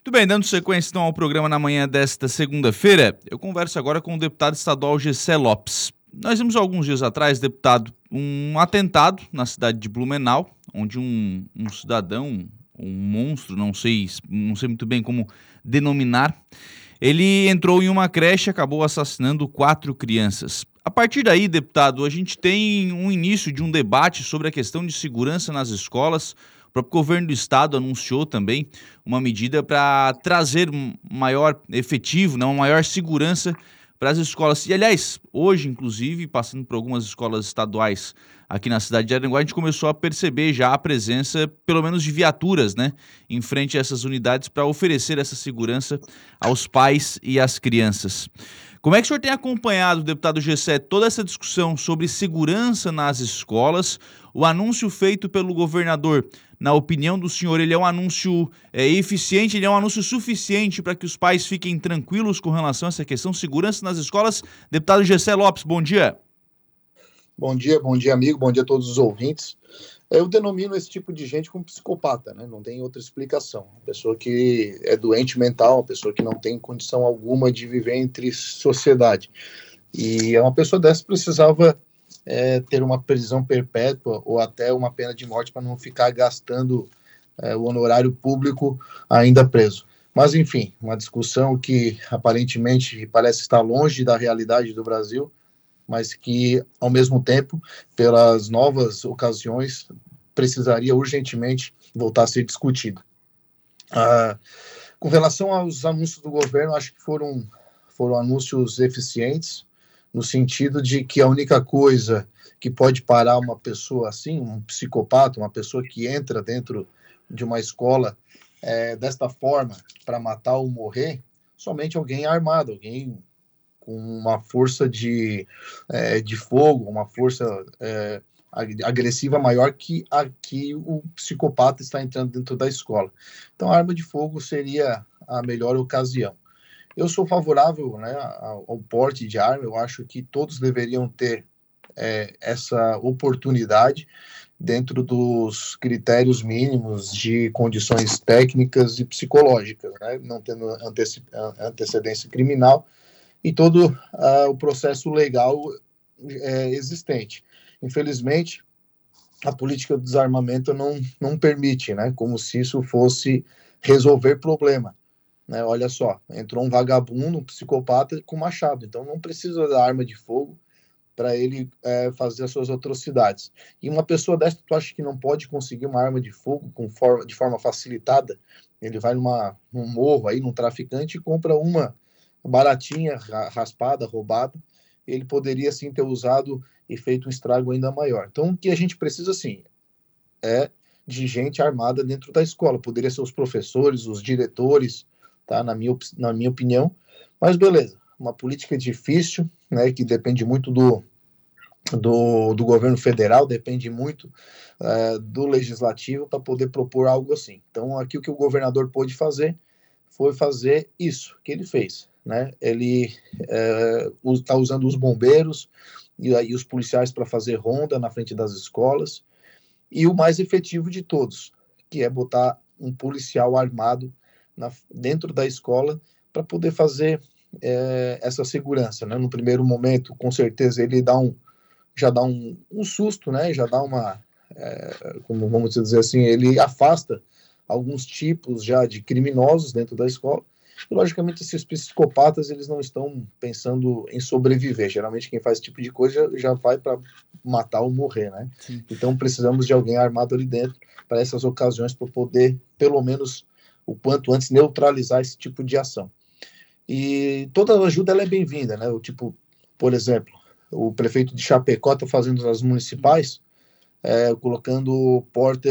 Muito bem, dando sequência então ao programa na manhã desta segunda-feira, eu converso agora com o deputado estadual Gessé Lopes. Nós vimos alguns dias atrás, deputado, um atentado na cidade de Blumenau, onde um, um cidadão, um monstro, não sei, não sei muito bem como denominar, ele entrou em uma creche e acabou assassinando quatro crianças. A partir daí, deputado, a gente tem um início de um debate sobre a questão de segurança nas escolas, o próprio governo do estado anunciou também uma medida para trazer maior efetivo, né, uma maior segurança para as escolas. E, aliás, hoje, inclusive, passando por algumas escolas estaduais aqui na cidade de Aranguá, a gente começou a perceber já a presença, pelo menos, de viaturas, né, em frente a essas unidades para oferecer essa segurança aos pais e às crianças. Como é que o senhor tem acompanhado, deputado Gessé, toda essa discussão sobre segurança nas escolas? O anúncio feito pelo governador, na opinião do senhor, ele é um anúncio é, eficiente, ele é um anúncio suficiente para que os pais fiquem tranquilos com relação a essa questão segurança nas escolas? Deputado Gessé Lopes, bom dia. Bom dia, bom dia, amigo, bom dia a todos os ouvintes. Eu denomino esse tipo de gente como psicopata, né? Não tem outra explicação. Uma pessoa que é doente mental, uma pessoa que não tem condição alguma de viver entre sociedade. E uma pessoa dessa precisava é, ter uma prisão perpétua ou até uma pena de morte para não ficar gastando é, o honorário público ainda preso. Mas, enfim, uma discussão que aparentemente parece estar longe da realidade do Brasil mas que, ao mesmo tempo, pelas novas ocasiões, precisaria urgentemente voltar a ser discutido. Ah, com relação aos anúncios do governo, acho que foram, foram anúncios eficientes, no sentido de que a única coisa que pode parar uma pessoa assim, um psicopata, uma pessoa que entra dentro de uma escola é, desta forma para matar ou morrer, somente alguém armado, alguém com uma força de, é, de fogo, uma força é, agressiva maior que a que o psicopata está entrando dentro da escola. Então, a arma de fogo seria a melhor ocasião. Eu sou favorável né, ao, porte de arma, eu acho que todos deveriam ter é, essa oportunidade dentro dos critérios mínimos de condições técnicas e psicológicas, né, não tendo antecedência criminal e todo uh, o processo legal é, existente. Infelizmente, a política do desarmamento não, não permite, né? Como se isso fosse resolver problema. Né? Olha só, entrou um vagabundo, um psicopata com machado, então não precisa da arma de fogo para ele é, fazer as suas atrocidades. E uma pessoa dessa, tu acha que não pode conseguir uma arma de fogo com forma, de forma facilitada? Ele vai numa, num morro aí, num traficante e compra uma baratinha, raspada, roubada, ele poderia sim ter usado e feito um estrago ainda maior. Então, o que a gente precisa sim é de gente armada dentro da escola. Poderia ser os professores, os diretores, tá? Na minha, na minha opinião. Mas beleza, uma política difícil, né? Que depende muito do, do, do governo federal, depende muito uh, do legislativo para poder propor algo assim. Então, aqui o que o governador pôde fazer foi fazer isso que ele fez né? Ele está é, usando os bombeiros e aí os policiais para fazer ronda na frente das escolas e o mais efetivo de todos, que é botar um policial armado na, dentro da escola para poder fazer é, essa segurança, né? No primeiro momento, com certeza ele dá um já dá um, um susto, né? Já dá uma é, como vamos dizer assim, ele afasta alguns tipos já de criminosos dentro da escola e, logicamente, esses psicopatas, eles não estão pensando em sobreviver. Geralmente, quem faz esse tipo de coisa já vai para matar ou morrer, né? Sim. Então, precisamos de alguém armado ali dentro para essas ocasiões, para poder, pelo menos, o quanto antes, neutralizar esse tipo de ação. E toda ajuda ela é bem-vinda, né? O tipo, por exemplo, o prefeito de Chapecó está fazendo as municipais, é, colocando porta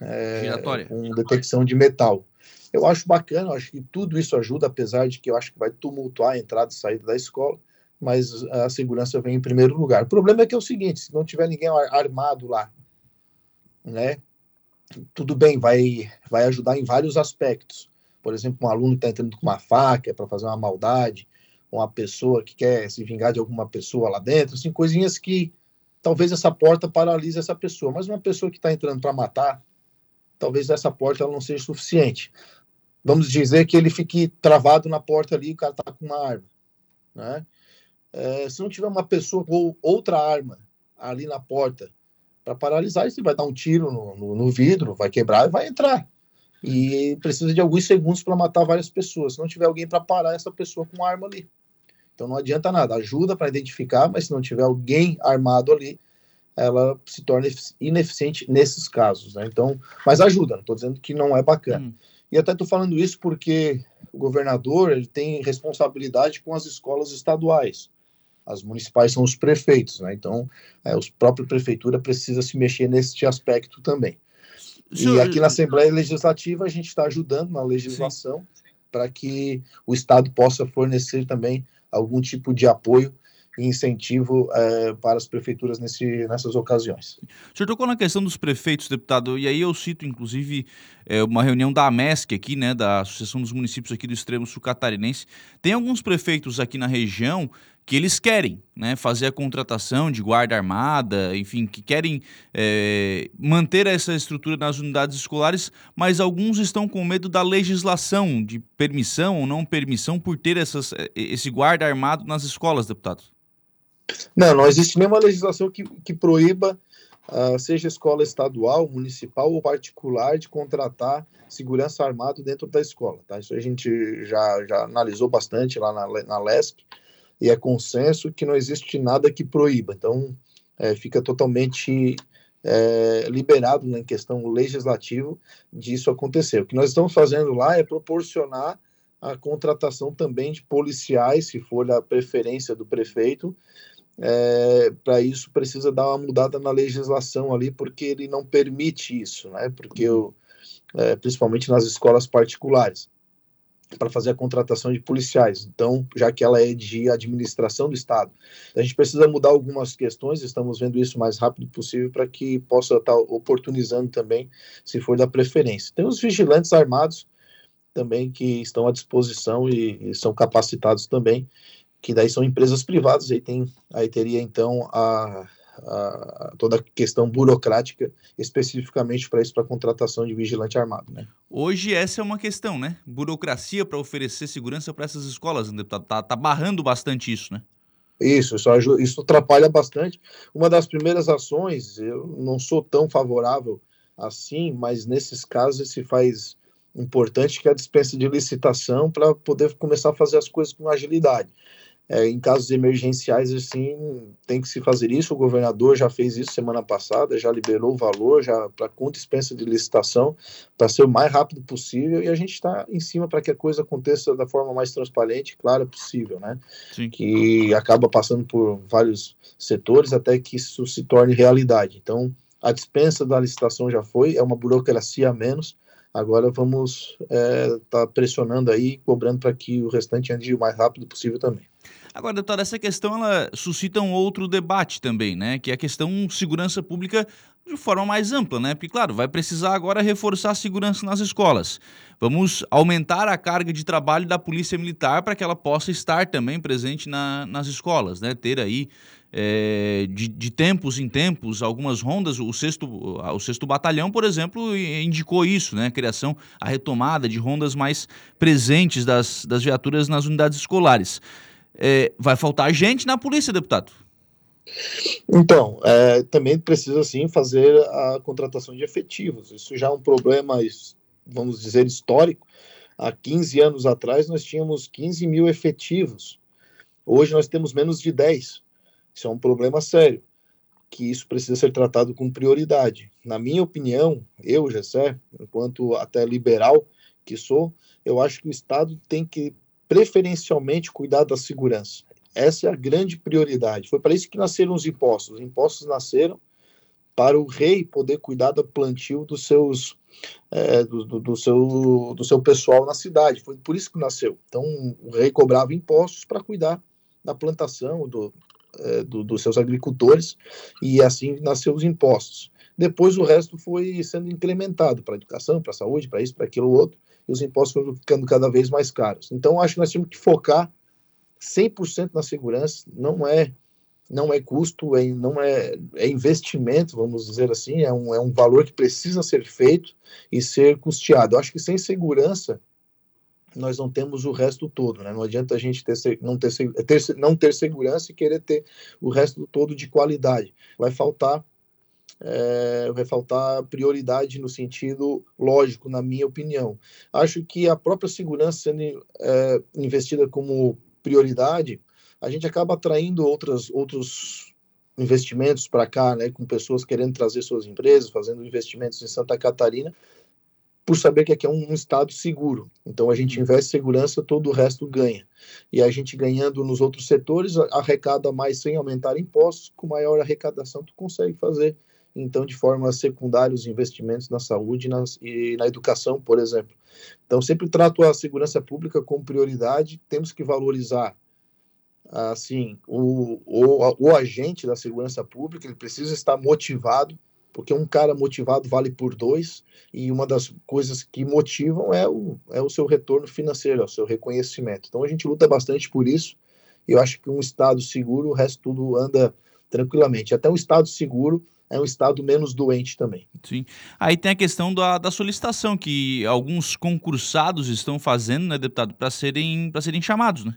é, com detecção de metal. Eu acho bacana, eu acho que tudo isso ajuda, apesar de que eu acho que vai tumultuar a entrada e saída da escola, mas a segurança vem em primeiro lugar. O problema é que é o seguinte, se não tiver ninguém armado lá, né, tudo bem, vai, vai ajudar em vários aspectos. Por exemplo, um aluno está entrando com uma faca para fazer uma maldade, uma pessoa que quer se vingar de alguma pessoa lá dentro, assim, coisinhas que talvez essa porta paralise essa pessoa, mas uma pessoa que está entrando para matar, talvez essa porta não seja suficiente. vamos dizer que ele fique travado na porta ali, o cara está com uma arma, né? É, se não tiver uma pessoa ou outra arma ali na porta para paralisar, você vai dar um tiro no, no, no, vidro, vai quebrar e vai entrar. E precisa de alguns segundos para matar várias pessoas. Se não tiver alguém para parar essa pessoa com arma ali. Então não adianta nada. Ajuda para identificar, mas se não tiver alguém armado ali, ela se torna ineficiente nesses casos. Né? Então, mas ajuda. Não estou dizendo que não é bacana. Hum. E até estou falando isso porque o governador ele tem responsabilidade com as escolas estaduais. As municipais são os prefeitos, né? Então, é, os próprios prefeitura precisa se mexer nesse aspecto também. E aqui na Assembleia Legislativa a gente está ajudando na legislação para que o Estado possa fornecer também algum tipo de apoio e incentivo é, para as prefeituras nesse, nessas ocasiões. O senhor tocou na questão dos prefeitos, deputado, e aí eu cito, inclusive, é, uma reunião da AMESC aqui, né, da Associação dos Municípios aqui do Extremo Sul Catarinense. Tem alguns prefeitos aqui na região que eles querem né, fazer a contratação de guarda armada, enfim, que querem é, manter essa estrutura nas unidades escolares, mas alguns estão com medo da legislação, de permissão ou não permissão por ter essas, esse guarda armado nas escolas, deputado. Não, não existe nenhuma legislação que, que proíba, uh, seja escola estadual, municipal ou particular, de contratar segurança armado dentro da escola. Tá? Isso a gente já, já analisou bastante lá na, na LESC e é consenso que não existe nada que proíba. Então, é, fica totalmente é, liberado na questão legislativa disso acontecer. O que nós estamos fazendo lá é proporcionar a contratação também de policiais, se for da preferência do prefeito. É, Para isso precisa dar uma mudada na legislação ali, porque ele não permite isso, né? Porque eu, é, principalmente nas escolas particulares para fazer a contratação de policiais. Então, já que ela é de administração do Estado, a gente precisa mudar algumas questões, estamos vendo isso o mais rápido possível para que possa estar oportunizando também, se for da preferência. Tem os vigilantes armados também que estão à disposição e, e são capacitados também, que daí são empresas privadas, aí tem aí teria então a a, toda a questão burocrática especificamente para isso, para contratação de vigilante armado. Né? Hoje essa é uma questão, né? Burocracia para oferecer segurança para essas escolas, né, deputado? Tá, tá barrando bastante isso, né? Isso, isso, ajuda, isso atrapalha bastante. Uma das primeiras ações, eu não sou tão favorável assim, mas nesses casos se faz importante que é a dispensa de licitação para poder começar a fazer as coisas com agilidade. É, em casos emergenciais, assim, tem que se fazer isso. O governador já fez isso semana passada, já liberou o valor já para com dispensa de licitação, para ser o mais rápido possível. E a gente está em cima para que a coisa aconteça da forma mais transparente e clara possível, né? Sim. Que acaba passando por vários setores até que isso se torne realidade. Então, a dispensa da licitação já foi, é uma burocracia a menos. Agora vamos estar é, tá pressionando aí, cobrando para que o restante ande o mais rápido possível também. Agora, doutor, essa questão ela suscita um outro debate também, né? Que é a questão segurança pública de forma mais ampla, né? Porque, claro, vai precisar agora reforçar a segurança nas escolas. Vamos aumentar a carga de trabalho da Polícia Militar para que ela possa estar também presente na, nas escolas, né? Ter aí, é, de, de, tempos em tempos, algumas rondas. O sexto, o sexto Batalhão, por exemplo, indicou isso, né? A criação, a retomada de rondas mais presentes das, das viaturas nas unidades escolares é, vai faltar gente na polícia, deputado. Então, é, também precisa sim fazer a contratação de efetivos. Isso já é um problema, vamos dizer, histórico. Há 15 anos atrás nós tínhamos 15 mil efetivos. Hoje nós temos menos de 10. Isso é um problema sério, que isso precisa ser tratado com prioridade. Na minha opinião, eu, Gessé, enquanto até liberal que sou, eu acho que o Estado tem que preferencialmente cuidar da segurança. Essa é a grande prioridade. Foi para isso que nasceram os impostos. Os impostos nasceram para o rei poder cuidar do plantio dos seus é, do, do, do, seu, do seu pessoal na cidade. Foi por isso que nasceu. Então, o rei cobrava impostos para cuidar da plantação do, é, do, dos seus agricultores, e assim nasceu os impostos. Depois, o resto foi sendo implementado para educação, para saúde, para isso, para aquilo outro e os impostos foram ficando cada vez mais caros. Então, acho que nós temos que focar 100% na segurança, não é não é custo, é, não é, é investimento, vamos dizer assim, é um, é um valor que precisa ser feito e ser custeado. Eu acho que sem segurança nós não temos o resto todo, né? Não adianta a gente ter, não, ter, ter, não ter segurança e querer ter o resto todo de qualidade. Vai faltar é, vai faltar prioridade no sentido lógico, na minha opinião. Acho que a própria segurança sendo é, investida como prioridade, a gente acaba atraindo outras, outros investimentos para cá, né, com pessoas querendo trazer suas empresas, fazendo investimentos em Santa Catarina, por saber que aqui é um, um estado seguro. Então a gente uhum. investe segurança, todo o resto ganha. E a gente ganhando nos outros setores, arrecada mais sem aumentar impostos, com maior arrecadação tu consegue fazer então de forma secundária os investimentos na saúde nas, e na educação, por exemplo. Então sempre trato a segurança pública como prioridade, temos que valorizar assim o, o, o agente da segurança pública, ele precisa estar motivado porque um cara motivado vale por dois, e uma das coisas que motivam é o, é o seu retorno financeiro, é o seu reconhecimento. Então a gente luta bastante por isso, e eu acho que um Estado seguro, o resto tudo anda tranquilamente. Até um Estado seguro é um Estado menos doente também. Sim. Aí tem a questão da, da solicitação, que alguns concursados estão fazendo, né, deputado, para serem, serem chamados, né?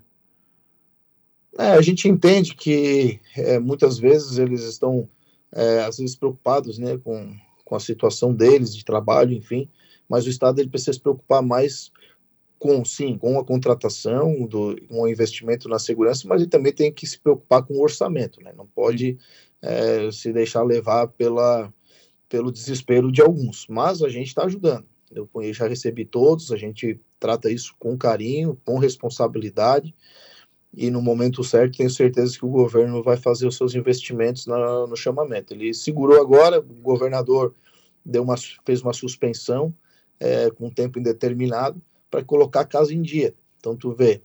É, a gente entende que é, muitas vezes eles estão é, às vezes preocupados né, com, com a situação deles, de trabalho, enfim, mas o Estado ele precisa se preocupar mais com, sim, com a contratação, do, com o investimento na segurança, mas ele também tem que se preocupar com o orçamento, né? não pode é, se deixar levar pela, pelo desespero de alguns, mas a gente está ajudando. Eu já recebi todos, a gente trata isso com carinho, com responsabilidade, e no momento certo tenho certeza que o governo vai fazer os seus investimentos na, no chamamento. Ele segurou agora, o governador deu uma, fez uma suspensão é, com tempo indeterminado para colocar a casa em dia. Então tu vê,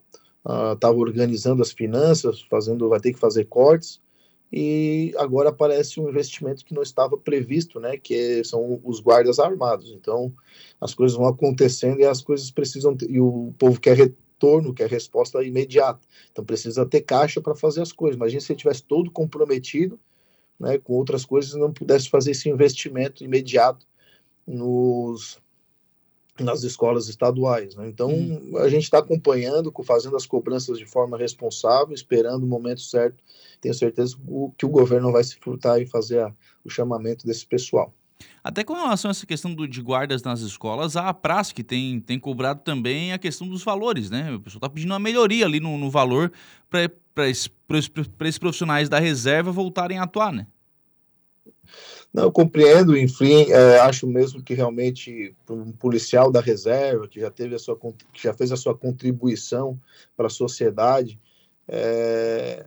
estava uh, organizando as finanças, fazendo, vai ter que fazer cortes, e agora aparece um investimento que não estava previsto, né, que são os guardas armados. Então as coisas vão acontecendo e as coisas precisam e o povo quer retorno, que é resposta imediata. Então precisa ter caixa para fazer as coisas. Imagina se ele tivesse todo comprometido né, com outras coisas e não pudesse fazer esse investimento imediato nos, nas escolas estaduais. Né? Então, hum. a gente está acompanhando, fazendo as cobranças de forma responsável, esperando o momento certo. Tenho certeza que o governo vai se furtar em fazer a, o chamamento desse pessoal. Até com relação a essa questão do, de guardas nas escolas, a praça que tem, tem cobrado também a questão dos valores, né? O pessoal está pedindo uma melhoria ali no, no valor para esses profissionais da reserva voltarem a atuar, né? Não, eu compreendo, enfim, é, acho mesmo que realmente um policial da reserva que já teve a sua que já fez a sua contribuição para a sociedade, é,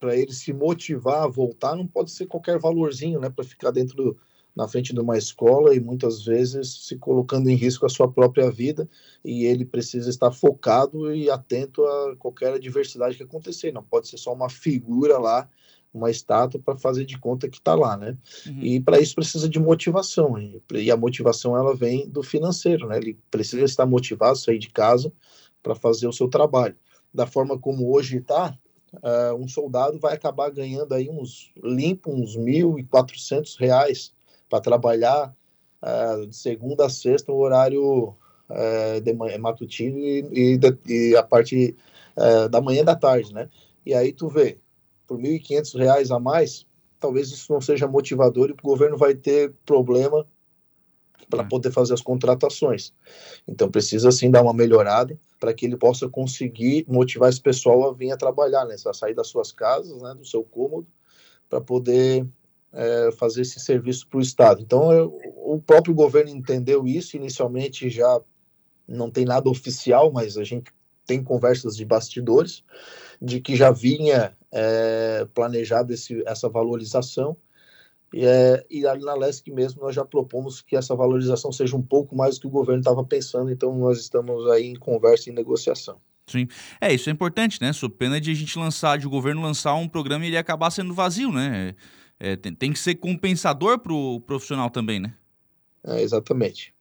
para ele se motivar a voltar, não pode ser qualquer valorzinho, né, para ficar dentro do, na frente de uma escola e muitas vezes se colocando em risco a sua própria vida e ele precisa estar focado e atento a qualquer adversidade que acontecer. Não pode ser só uma figura lá, uma estátua para fazer de conta que está lá, né? Uhum. E para isso precisa de motivação e a motivação ela vem do financeiro, né? Ele precisa estar motivado, sair de casa para fazer o seu trabalho. Da forma como hoje está, uh, um soldado vai acabar ganhando aí uns limpo uns mil e quatrocentos reais para trabalhar uh, de segunda a sexta, o horário uh, de matutino e, e, e a parte da manhã da tarde, né? E aí tu vê, por R$ 1.500 a mais, talvez isso não seja motivador e o governo vai ter problema para hum. poder fazer as contratações. Então precisa sim dar uma melhorada para que ele possa conseguir motivar esse pessoal a vir a trabalhar, né? A sair das suas casas, né, do seu cômodo, para poder é, fazer esse serviço para o Estado. Então, eu, o próprio governo entendeu isso, inicialmente já não tem nada oficial, mas a gente tem conversas de bastidores, de que já vinha é, planejado esse, essa valorização, e, é, e ali na LESC mesmo nós já propomos que essa valorização seja um pouco mais do que o governo estava pensando, então nós estamos aí em conversa e negociação. Sim. É, isso é importante, né? Sou pena de a gente lançar, de o governo lançar um programa e ele acabar sendo vazio, né? é, tem, tem, que ser compensador para o profissional também, né? É, exatamente.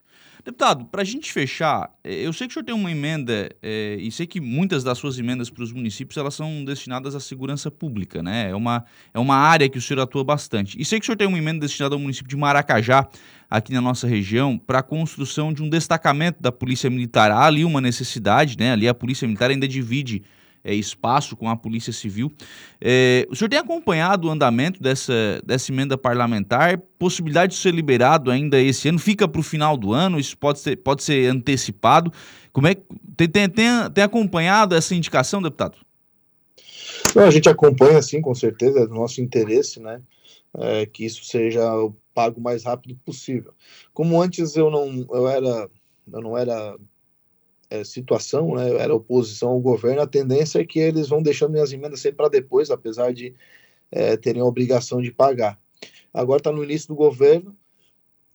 Deputado, para a gente fechar, eh, eu sei que o senhor tem uma emenda, é, e sei que muitas das suas emendas para os municípios elas são destinadas à segurança pública, né? É uma, é uma área que o senhor atua bastante. E sei que o senhor tem uma emenda destinada ao município de Maracajá, aqui na nossa região, para a construção de um destacamento da Polícia Militar. Há ali uma necessidade, né? Ali a Polícia Militar ainda divide é, espaço com a Polícia Civil. É, o senhor tem acompanhado o andamento dessa, dessa emenda parlamentar? Possibilidade de ser liberado ainda esse ano? Fica para o final do ano? Isso pode ser, pode ser antecipado? Como é tem, tem, tem, tem acompanhado essa indicação, deputado? Não, a gente acompanha, sim, com certeza, é do nosso interesse, né? É, que isso seja pago o mais rápido possível. Como antes eu não eu era eu não era é, situação, né, era oposição ao governo, a tendência é que eles vão deixando minhas emendas sempre para depois, apesar de é, terem a obrigação de pagar. Agora está no início do governo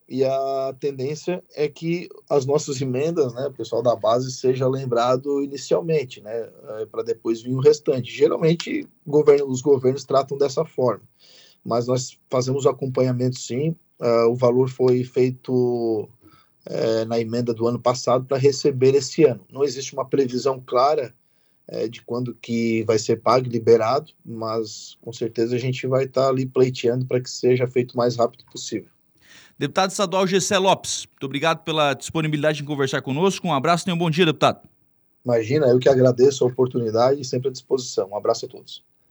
e a tendência é que as nossas emendas, né, o pessoal da base seja lembrado inicialmente, né, é, para depois vir o restante. Geralmente governo, os governos tratam dessa forma, mas nós fazemos acompanhamento sim. Uh, o valor foi feito é, na emenda do ano passado para receber esse ano. Não existe uma previsão clara é, de quando que vai ser pago e liberado, mas com certeza a gente vai estar tá ali pleiteando para que seja feito o mais rápido possível. Deputado estadual Gessé Lopes, muito obrigado pela disponibilidade em conversar conosco. Um abraço e um bom dia, deputado. Imagina, eu que agradeço a oportunidade e sempre à disposição. Um abraço a todos.